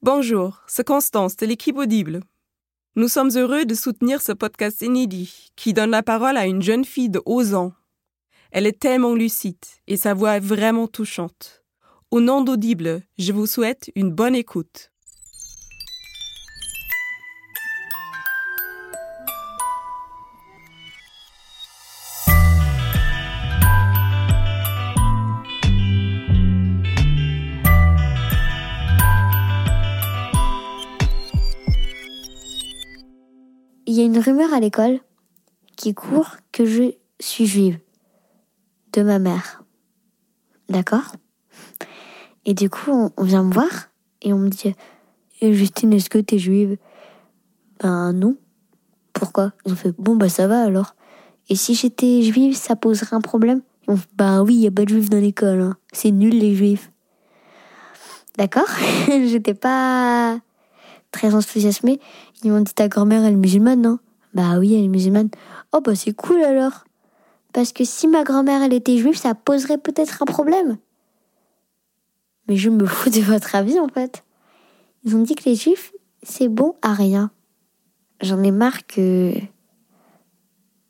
Bonjour, c'est Constance de l'équipe Audible. Nous sommes heureux de soutenir ce podcast inédit qui donne la parole à une jeune fille de 11 ans. Elle est tellement lucide et sa voix est vraiment touchante. Au nom d'Audible, je vous souhaite une bonne écoute. Il y a une rumeur à l'école qui court que je suis juive de ma mère. D'accord? Et du coup, on, vient me voir et on me dit eh, Justine, est-ce que t'es juive? Ben non. Pourquoi? Ils ont fait Bon, bah ça va alors. Et si j'étais juive, ça poserait un problème Ben oui, il a pas de juifs dans l'école. Hein. C'est nul les juifs. D'accord? J'étais pas très enthousiasmée. Ils m'ont dit ta grand-mère elle est musulmane, non? Bah oui, elle est musulmane. Oh bah c'est cool alors. Parce que si ma grand-mère elle était juive, ça poserait peut-être un problème. Mais je me fous de votre avis en fait. Ils ont dit que les juifs, c'est bon à rien. J'en ai marre que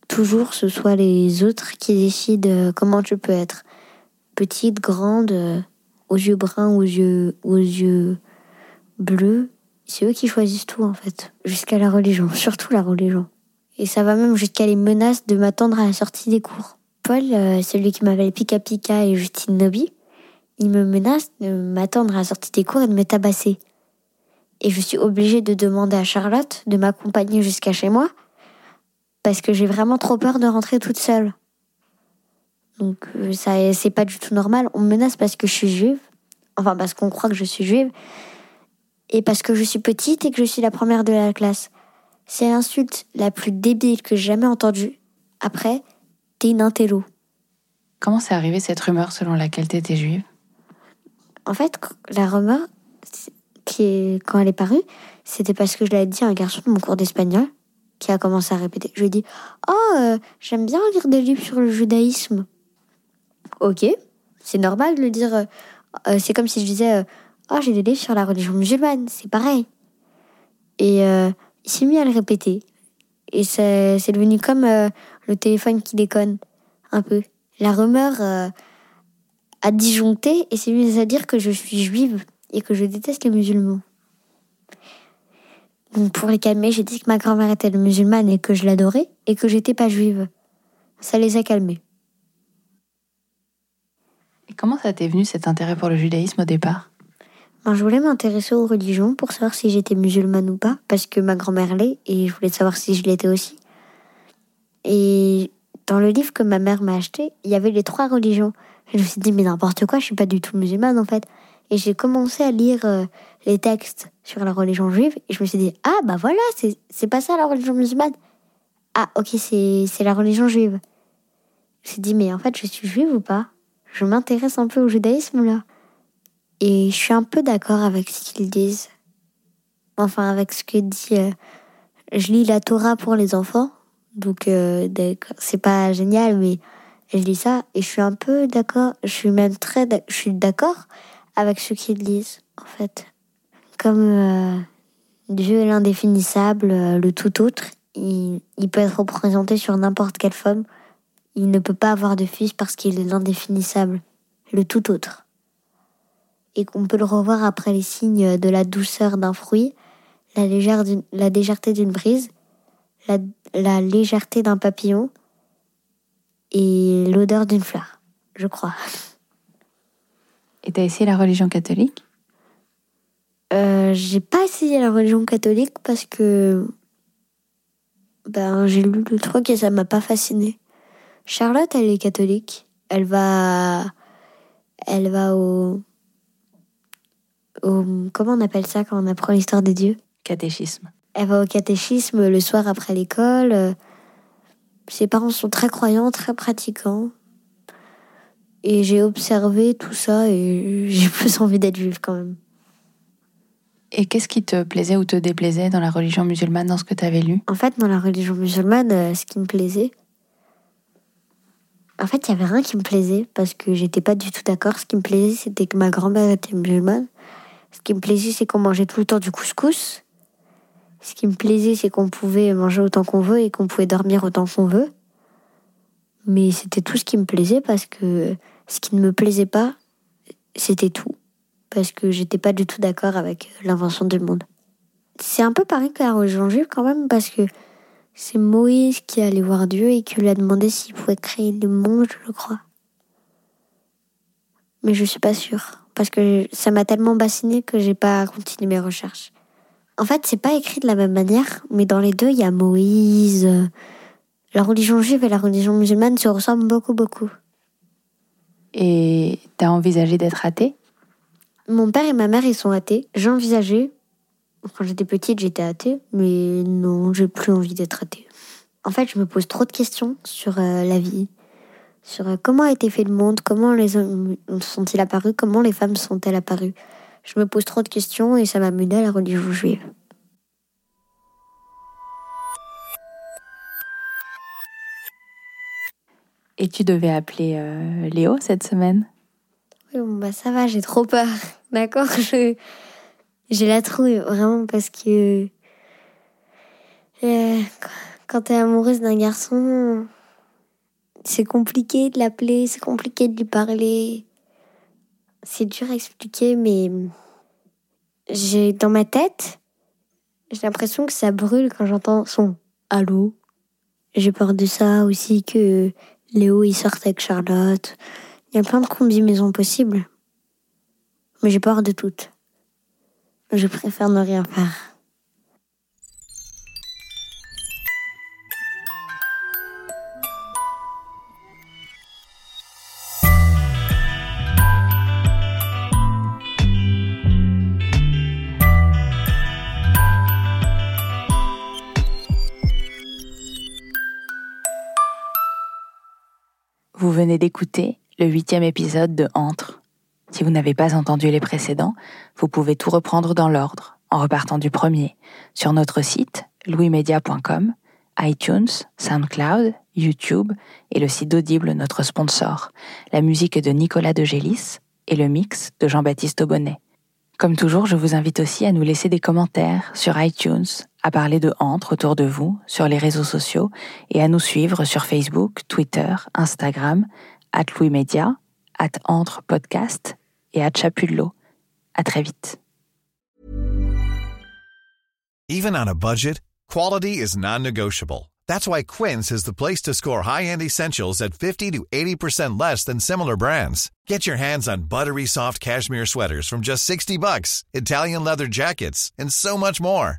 toujours ce soit les autres qui décident euh, comment tu peux être. Petite, grande, euh, aux yeux bruns, yeux, aux yeux bleus. C'est eux qui choisissent tout en fait, jusqu'à la religion, surtout la religion. Et ça va même jusqu'à les menaces de m'attendre à la sortie des cours. Paul, euh, celui qui m'appelle Pika Pika et Justine Nobi, il me menace de m'attendre à la sortie des cours et de me tabasser. Et je suis obligée de demander à Charlotte de m'accompagner jusqu'à chez moi, parce que j'ai vraiment trop peur de rentrer toute seule. Donc euh, ça, c'est pas du tout normal. On me menace parce que je suis juive, enfin parce qu'on croit que je suis juive, et parce que je suis petite et que je suis la première de la classe. C'est l'insulte la plus débile que j'ai jamais entendue. Après, t'es une intello. Comment s'est arrivée cette rumeur selon laquelle t'étais juive? En fait, la rumeur, qui est, quand elle est parue, c'était parce que je l'avais dit à un garçon de mon cours d'espagnol qui a commencé à répéter. Je lui ai dit Oh, euh, j'aime bien lire des livres sur le judaïsme. Ok, c'est normal de le dire. Euh, euh, c'est comme si je disais Oh, j'ai des livres sur la religion musulmane, c'est pareil. Et euh, il s'est mis à le répéter. Et c'est devenu comme euh, le téléphone qui déconne, un peu. La rumeur euh, a disjoncté et s'est mise à dire que je suis juive et que je déteste les musulmans. Donc pour les calmer, j'ai dit que ma grand-mère était musulmane et que je l'adorais et que j'étais pas juive. Ça les a calmés. Et comment ça t'est venu cet intérêt pour le judaïsme au départ? Je voulais m'intéresser aux religions pour savoir si j'étais musulmane ou pas, parce que ma grand-mère l'est, et je voulais savoir si je l'étais aussi. Et dans le livre que ma mère m'a acheté, il y avait les trois religions. Je me suis dit, mais n'importe quoi, je suis pas du tout musulmane en fait. Et j'ai commencé à lire euh, les textes sur la religion juive, et je me suis dit, ah bah voilà, c'est pas ça la religion musulmane. Ah ok, c'est la religion juive. Je me suis dit, mais en fait, je suis juive ou pas? Je m'intéresse un peu au judaïsme là. Et je suis un peu d'accord avec ce qu'ils disent. Enfin, avec ce que dit. Euh, je lis la Torah pour les enfants. Donc, euh, c'est pas génial, mais je lis ça et je suis un peu d'accord. Je suis même très. Je suis d'accord avec ce qu'ils disent, en fait. Comme euh, Dieu est l'indéfinissable, le tout autre, il, il peut être représenté sur n'importe quelle forme. Il ne peut pas avoir de fils parce qu'il est l'indéfinissable, le tout autre et qu'on peut le revoir après les signes de la douceur d'un fruit, la, la légèreté d'une brise, la, la légèreté d'un papillon et l'odeur d'une fleur, je crois. Et t'as essayé la religion catholique? Euh, J'ai pas essayé la religion catholique parce que ben, j'ai lu le truc et ça m'a pas fasciné. Charlotte, elle est catholique. Elle va, elle va au, au. Comment on appelle ça quand on apprend l'histoire des dieux? Catéchisme. Elle va au catéchisme le soir après l'école. Euh, Ses parents sont très croyants, très pratiquants. Et j'ai observé tout ça et j'ai plus envie d'être juive quand même. Et qu'est-ce qui te plaisait ou te déplaisait dans la religion musulmane, dans ce que tu avais lu? En fait, dans la religion musulmane, euh, ce qui me plaisait, en fait, il y avait rien qui me plaisait parce que j'étais pas du tout d'accord. Ce qui me plaisait, c'était que ma grand-mère était musulmane. Ce qui me plaisait, c'est qu'on mangeait tout le temps du couscous. Ce qui me plaisait, c'est qu'on pouvait manger autant qu'on veut et qu'on pouvait dormir autant qu'on veut. Mais c'était tout ce qui me plaisait parce que ce qui ne me plaisait pas, c'était tout. Parce que j'étais pas du tout d'accord avec l'invention du monde. C'est un peu pareil religion juive quand même parce que c'est Moïse qui allé voir Dieu et qui lui a demandé s'il pouvait créer le monde, je crois. Mais je suis pas sûre parce que ça m'a tellement bassiné que j'ai pas continué mes recherches. En fait, c'est pas écrit de la même manière, mais dans les deux, il y a Moïse. La religion juive et la religion musulmane se ressemblent beaucoup, beaucoup. Et t'as envisagé d'être athée? Mon père et ma mère, ils sont athées. J'ai envisagé. Quand j'étais petite, j'étais athée, mais non, j'ai plus envie d'être athée. En fait, je me pose trop de questions sur euh, la vie, sur euh, comment a été fait le monde, comment les hommes sont-ils apparus, comment les femmes sont-elles apparues. Je me pose trop de questions et ça m'a mené à la religion juive. Et tu devais appeler euh, Léo cette semaine? Oui, bon, bah ça va, j'ai trop peur. D'accord je... J'ai la trouille, vraiment, parce que. euh, quand t'es amoureuse d'un garçon, c'est compliqué de l'appeler, c'est compliqué de lui parler. C'est dur à expliquer, mais. J'ai dans ma tête, j'ai l'impression que ça brûle quand j'entends son allô. J'ai peur de ça aussi que Léo il sorte avec Charlotte. Il y a plein de combinaisons possibles. Mais j'ai peur de toutes. Je préfère ne rien faire. Venez d'écouter le huitième épisode de Entre. Si vous n'avez pas entendu les précédents, vous pouvez tout reprendre dans l'ordre, en repartant du premier, sur notre site louismedia.com, iTunes, SoundCloud, YouTube et le site d'Audible, notre sponsor. La musique est de Nicolas de Gélis et le mix de Jean-Baptiste Aubonnet. Comme toujours, je vous invite aussi à nous laisser des commentaires sur iTunes, à parler de Entre autour de vous, sur les réseaux sociaux et à nous suivre sur Facebook, Twitter, Instagram, at Louis Media, at Entre Podcast et at Chapullo. À très vite. Even on a budget, quality is non-negotiable. That's why Quince is the place to score high-end essentials at 50 to 80% less than similar brands. Get your hands on buttery soft cashmere sweaters from just 60 bucks, Italian leather jackets, and so much more.